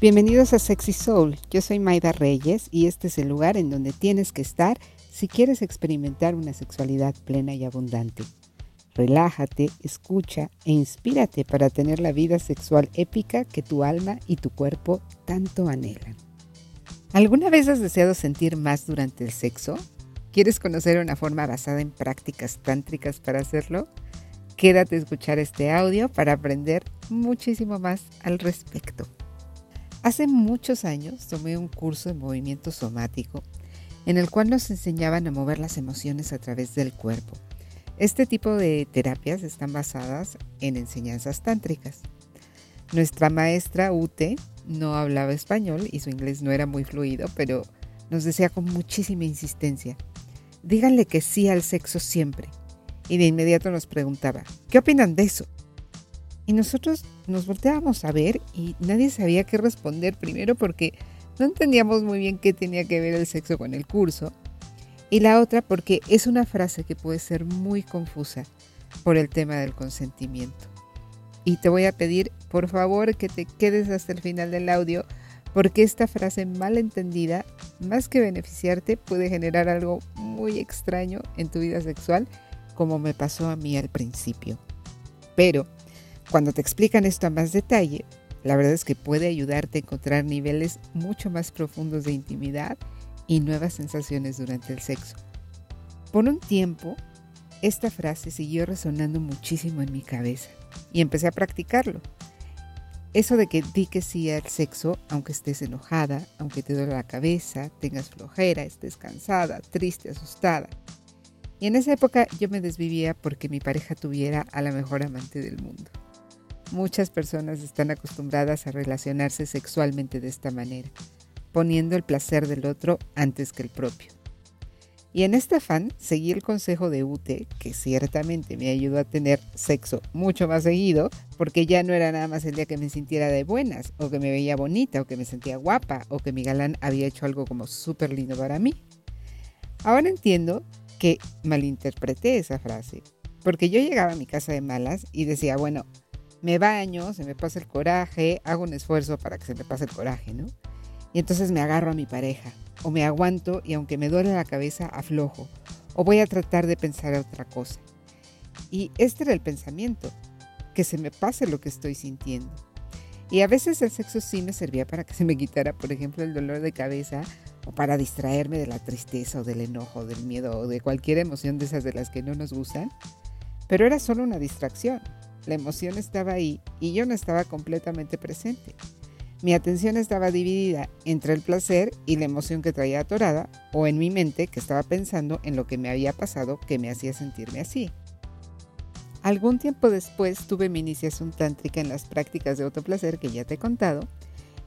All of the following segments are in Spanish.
Bienvenidos a Sexy Soul. Yo soy Maida Reyes y este es el lugar en donde tienes que estar si quieres experimentar una sexualidad plena y abundante. Relájate, escucha e inspírate para tener la vida sexual épica que tu alma y tu cuerpo tanto anhelan. ¿Alguna vez has deseado sentir más durante el sexo? ¿Quieres conocer una forma basada en prácticas tántricas para hacerlo? Quédate a escuchar este audio para aprender muchísimo más al respecto. Hace muchos años tomé un curso de movimiento somático en el cual nos enseñaban a mover las emociones a través del cuerpo. Este tipo de terapias están basadas en enseñanzas tántricas. Nuestra maestra Ute no hablaba español y su inglés no era muy fluido, pero nos decía con muchísima insistencia, díganle que sí al sexo siempre. Y de inmediato nos preguntaba, ¿qué opinan de eso? Y nosotros nos volteábamos a ver y nadie sabía qué responder primero porque no entendíamos muy bien qué tenía que ver el sexo con el curso. Y la otra porque es una frase que puede ser muy confusa por el tema del consentimiento. Y te voy a pedir, por favor, que te quedes hasta el final del audio porque esta frase mal entendida, más que beneficiarte, puede generar algo muy extraño en tu vida sexual, como me pasó a mí al principio. Pero cuando te explican esto a más detalle, la verdad es que puede ayudarte a encontrar niveles mucho más profundos de intimidad y nuevas sensaciones durante el sexo. Por un tiempo, esta frase siguió resonando muchísimo en mi cabeza y empecé a practicarlo. Eso de que di que sí al sexo, aunque estés enojada, aunque te duele la cabeza, tengas flojera, estés cansada, triste, asustada. Y en esa época yo me desvivía porque mi pareja tuviera a la mejor amante del mundo. Muchas personas están acostumbradas a relacionarse sexualmente de esta manera, poniendo el placer del otro antes que el propio. Y en este afán seguí el consejo de Ute, que ciertamente me ayudó a tener sexo mucho más seguido, porque ya no era nada más el día que me sintiera de buenas, o que me veía bonita, o que me sentía guapa, o que mi galán había hecho algo como súper lindo para mí. Ahora entiendo que malinterpreté esa frase, porque yo llegaba a mi casa de malas y decía, bueno, me baño, se me pasa el coraje, hago un esfuerzo para que se me pase el coraje, ¿no? Y entonces me agarro a mi pareja, o me aguanto y aunque me duele la cabeza, aflojo, o voy a tratar de pensar otra cosa. Y este era el pensamiento, que se me pase lo que estoy sintiendo. Y a veces el sexo sí me servía para que se me quitara, por ejemplo, el dolor de cabeza o para distraerme de la tristeza o del enojo, del miedo o de cualquier emoción de esas de las que no nos gustan. Pero era solo una distracción. La emoción estaba ahí y yo no estaba completamente presente. Mi atención estaba dividida entre el placer y la emoción que traía atorada o en mi mente que estaba pensando en lo que me había pasado que me hacía sentirme así. Algún tiempo después tuve mi iniciación tántrica en las prácticas de autoplacer que ya te he contado,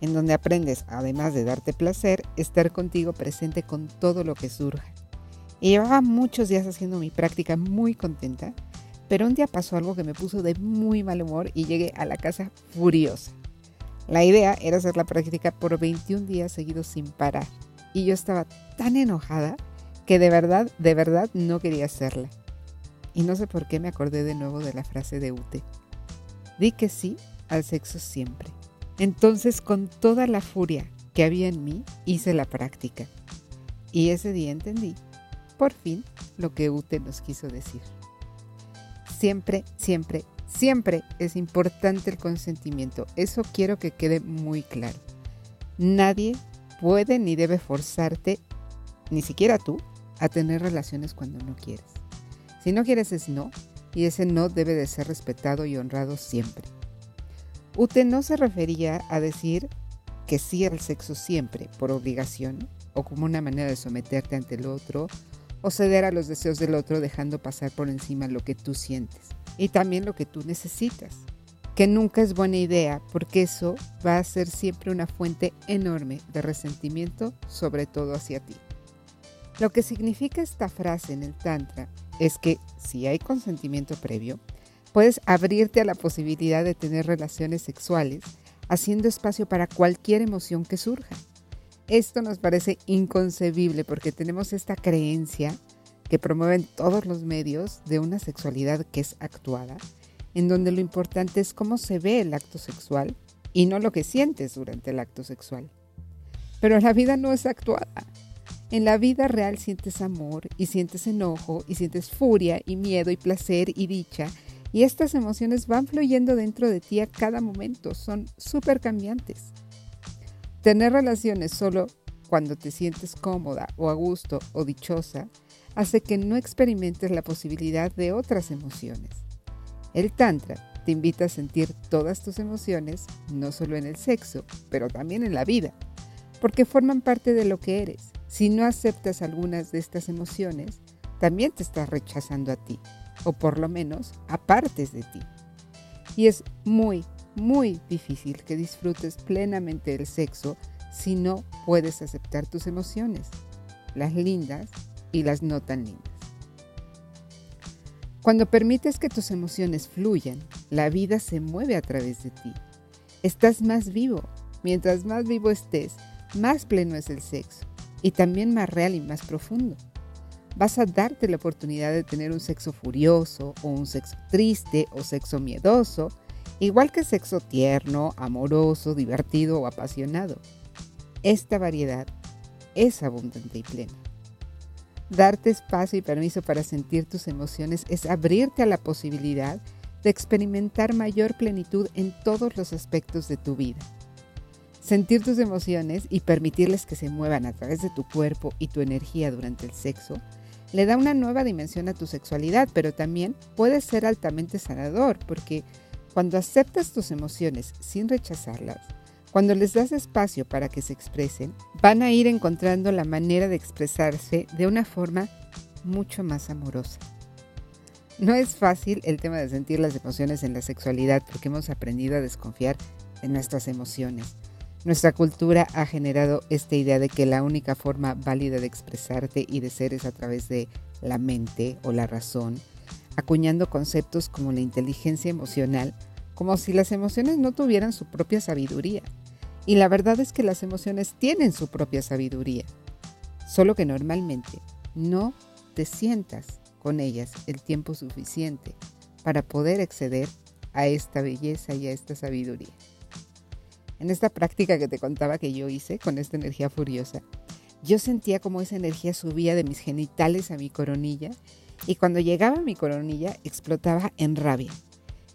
en donde aprendes, además de darte placer, estar contigo presente con todo lo que surja. Y llevaba muchos días haciendo mi práctica muy contenta pero un día pasó algo que me puso de muy mal humor y llegué a la casa furiosa. La idea era hacer la práctica por 21 días seguidos sin parar. Y yo estaba tan enojada que de verdad, de verdad no quería hacerla. Y no sé por qué me acordé de nuevo de la frase de Ute. Di que sí al sexo siempre. Entonces con toda la furia que había en mí hice la práctica. Y ese día entendí, por fin, lo que Ute nos quiso decir siempre, siempre, siempre es importante el consentimiento. Eso quiero que quede muy claro. Nadie puede ni debe forzarte, ni siquiera tú, a tener relaciones cuando no quieres. Si no quieres es no, y ese no debe de ser respetado y honrado siempre. Ute no se refería a decir que sí al sexo siempre, por obligación, o como una manera de someterte ante el otro, o ceder a los deseos del otro dejando pasar por encima lo que tú sientes y también lo que tú necesitas. Que nunca es buena idea porque eso va a ser siempre una fuente enorme de resentimiento, sobre todo hacia ti. Lo que significa esta frase en el Tantra es que si hay consentimiento previo, puedes abrirte a la posibilidad de tener relaciones sexuales, haciendo espacio para cualquier emoción que surja. Esto nos parece inconcebible porque tenemos esta creencia que promueven todos los medios de una sexualidad que es actuada, en donde lo importante es cómo se ve el acto sexual y no lo que sientes durante el acto sexual. Pero la vida no es actuada. En la vida real sientes amor y sientes enojo y sientes furia y miedo y placer y dicha. Y estas emociones van fluyendo dentro de ti a cada momento. Son súper cambiantes. Tener relaciones solo cuando te sientes cómoda o a gusto o dichosa hace que no experimentes la posibilidad de otras emociones. El Tantra te invita a sentir todas tus emociones, no solo en el sexo, pero también en la vida, porque forman parte de lo que eres. Si no aceptas algunas de estas emociones, también te estás rechazando a ti, o por lo menos a partes de ti. Y es muy, muy difícil que disfrutes plenamente el sexo si no puedes aceptar tus emociones, las lindas y las no tan lindas. Cuando permites que tus emociones fluyan, la vida se mueve a través de ti. Estás más vivo. Mientras más vivo estés, más pleno es el sexo y también más real y más profundo. Vas a darte la oportunidad de tener un sexo furioso o un sexo triste o sexo miedoso, igual que sexo tierno, amoroso, divertido o apasionado. Esta variedad es abundante y plena. Darte espacio y permiso para sentir tus emociones es abrirte a la posibilidad de experimentar mayor plenitud en todos los aspectos de tu vida. Sentir tus emociones y permitirles que se muevan a través de tu cuerpo y tu energía durante el sexo le da una nueva dimensión a tu sexualidad, pero también puede ser altamente sanador porque cuando aceptas tus emociones sin rechazarlas, cuando les das espacio para que se expresen, van a ir encontrando la manera de expresarse de una forma mucho más amorosa. No es fácil el tema de sentir las emociones en la sexualidad porque hemos aprendido a desconfiar de nuestras emociones. Nuestra cultura ha generado esta idea de que la única forma válida de expresarte y de ser es a través de la mente o la razón, acuñando conceptos como la inteligencia emocional, como si las emociones no tuvieran su propia sabiduría. Y la verdad es que las emociones tienen su propia sabiduría, solo que normalmente no te sientas con ellas el tiempo suficiente para poder acceder a esta belleza y a esta sabiduría en esta práctica que te contaba que yo hice con esta energía furiosa, yo sentía como esa energía subía de mis genitales a mi coronilla y cuando llegaba mi coronilla explotaba en rabia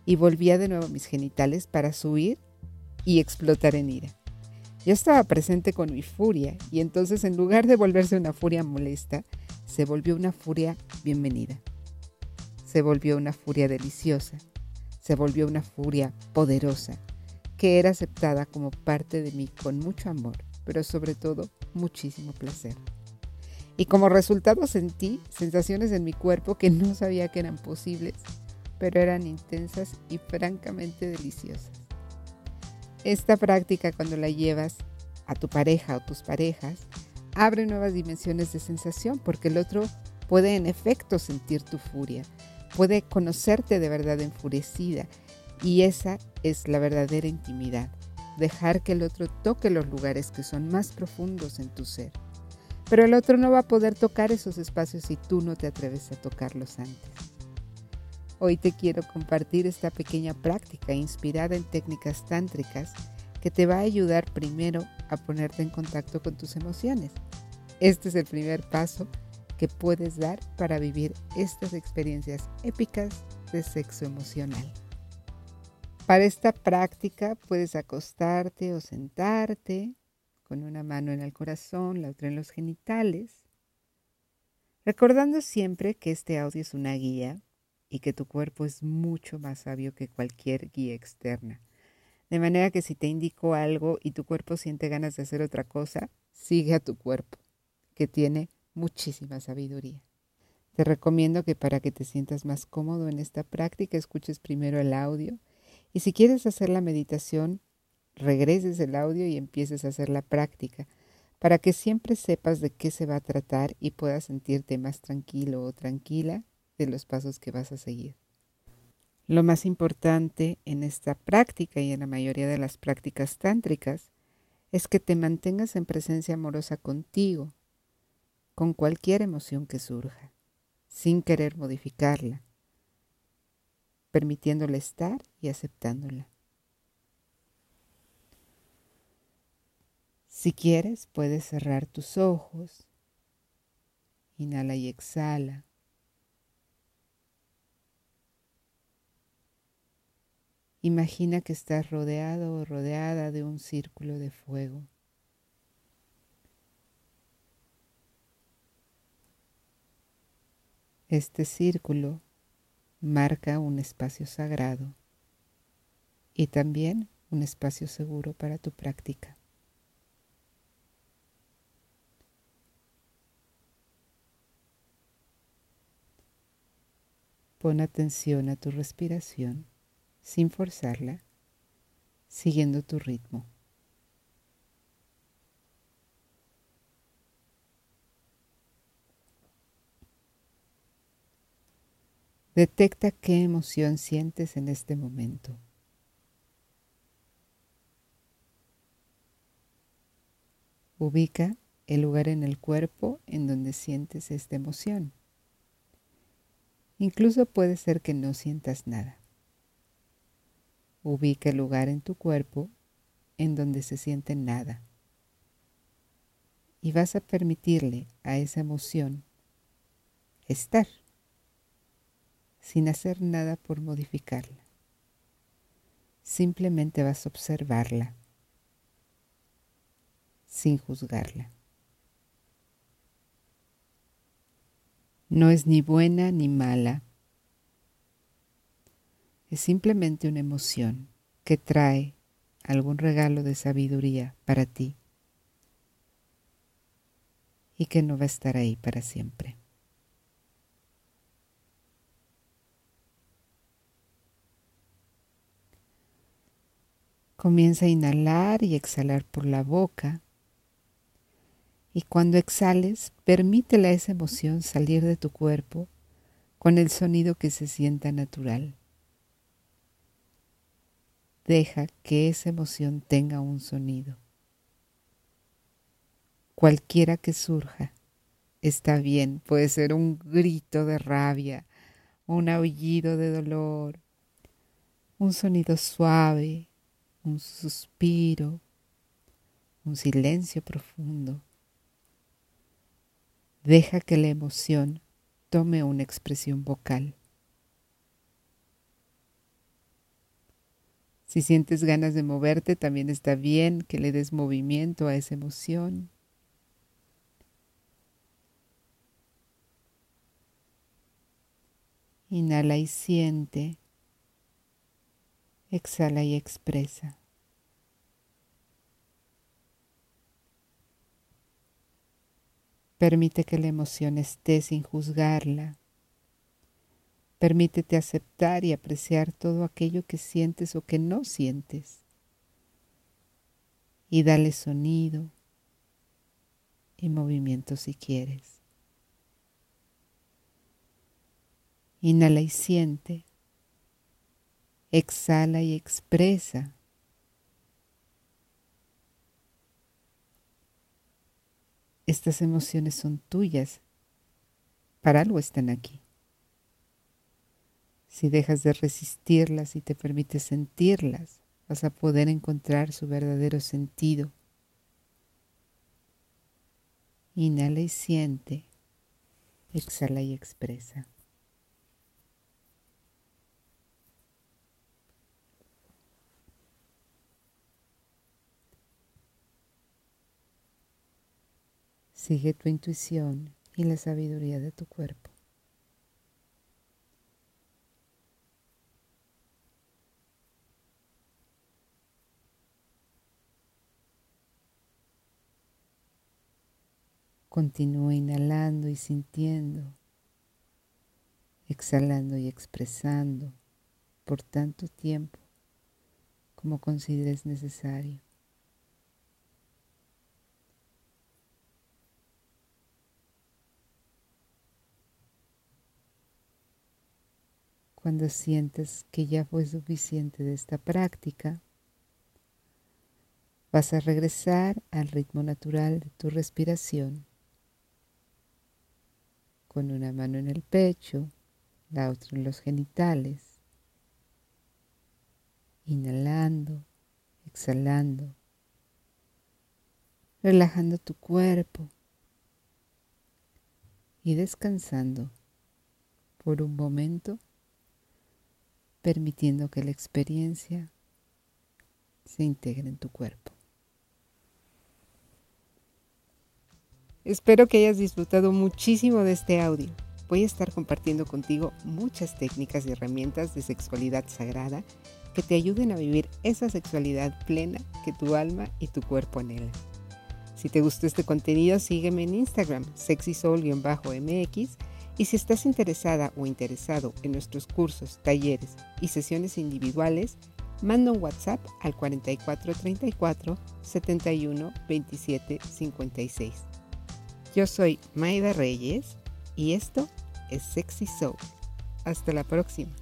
y volvía de nuevo a mis genitales para subir y explotar en ira. Yo estaba presente con mi furia y entonces en lugar de volverse una furia molesta, se volvió una furia bienvenida. Se volvió una furia deliciosa. Se volvió una furia poderosa que era aceptada como parte de mí con mucho amor, pero sobre todo muchísimo placer. Y como resultado sentí sensaciones en mi cuerpo que no sabía que eran posibles, pero eran intensas y francamente deliciosas. Esta práctica cuando la llevas a tu pareja o tus parejas, abre nuevas dimensiones de sensación porque el otro puede en efecto sentir tu furia, puede conocerte de verdad enfurecida y esa es la verdadera intimidad, dejar que el otro toque los lugares que son más profundos en tu ser. Pero el otro no va a poder tocar esos espacios si tú no te atreves a tocarlos antes. Hoy te quiero compartir esta pequeña práctica inspirada en técnicas tántricas que te va a ayudar primero a ponerte en contacto con tus emociones. Este es el primer paso que puedes dar para vivir estas experiencias épicas de sexo emocional. Para esta práctica puedes acostarte o sentarte con una mano en el corazón, la otra en los genitales, recordando siempre que este audio es una guía y que tu cuerpo es mucho más sabio que cualquier guía externa. De manera que si te indico algo y tu cuerpo siente ganas de hacer otra cosa, sigue a tu cuerpo, que tiene muchísima sabiduría. Te recomiendo que para que te sientas más cómodo en esta práctica, escuches primero el audio y si quieres hacer la meditación, regreses el audio y empieces a hacer la práctica para que siempre sepas de qué se va a tratar y puedas sentirte más tranquilo o tranquila de los pasos que vas a seguir. Lo más importante en esta práctica y en la mayoría de las prácticas tántricas es que te mantengas en presencia amorosa contigo, con cualquier emoción que surja, sin querer modificarla, permitiéndola estar y aceptándola. Si quieres, puedes cerrar tus ojos. Inhala y exhala. Imagina que estás rodeado o rodeada de un círculo de fuego. Este círculo marca un espacio sagrado y también un espacio seguro para tu práctica. Pon atención a tu respiración sin forzarla, siguiendo tu ritmo. Detecta qué emoción sientes en este momento. Ubica el lugar en el cuerpo en donde sientes esta emoción. Incluso puede ser que no sientas nada. Ubica el lugar en tu cuerpo en donde se siente nada. Y vas a permitirle a esa emoción estar sin hacer nada por modificarla. Simplemente vas a observarla sin juzgarla. No es ni buena ni mala, es simplemente una emoción que trae algún regalo de sabiduría para ti y que no va a estar ahí para siempre. Comienza a inhalar y exhalar por la boca. Y cuando exhales, permítele a esa emoción salir de tu cuerpo con el sonido que se sienta natural. Deja que esa emoción tenga un sonido. Cualquiera que surja está bien. Puede ser un grito de rabia, un aullido de dolor, un sonido suave, un suspiro, un silencio profundo. Deja que la emoción tome una expresión vocal. Si sientes ganas de moverte, también está bien que le des movimiento a esa emoción. Inhala y siente. Exhala y expresa. Permite que la emoción esté sin juzgarla. Permítete aceptar y apreciar todo aquello que sientes o que no sientes. Y dale sonido y movimiento si quieres. Inhala y siente. Exhala y expresa. Estas emociones son tuyas. Para algo están aquí si dejas de resistirlas y te permites sentirlas, vas a poder encontrar su verdadero sentido. Inhala y siente, exhala y expresa. Sigue tu intuición y la sabiduría de tu cuerpo. Continúa inhalando y sintiendo, exhalando y expresando por tanto tiempo como consideres necesario. Cuando sientes que ya fue suficiente de esta práctica, vas a regresar al ritmo natural de tu respiración. Con una mano en el pecho, la otra en los genitales, inhalando, exhalando, relajando tu cuerpo. Y descansando por un momento, permitiendo que la experiencia se integre en tu cuerpo. Espero que hayas disfrutado muchísimo de este audio. Voy a estar compartiendo contigo muchas técnicas y herramientas de sexualidad sagrada que te ayuden a vivir esa sexualidad plena que tu alma y tu cuerpo anhelan. Si te gustó este contenido, sígueme en Instagram, sexysoul-mx, y si estás interesada o interesado en nuestros cursos, talleres y sesiones individuales, manda un WhatsApp al 4434 71 27 56. Yo soy Maida Reyes y esto es Sexy Soul. Hasta la próxima.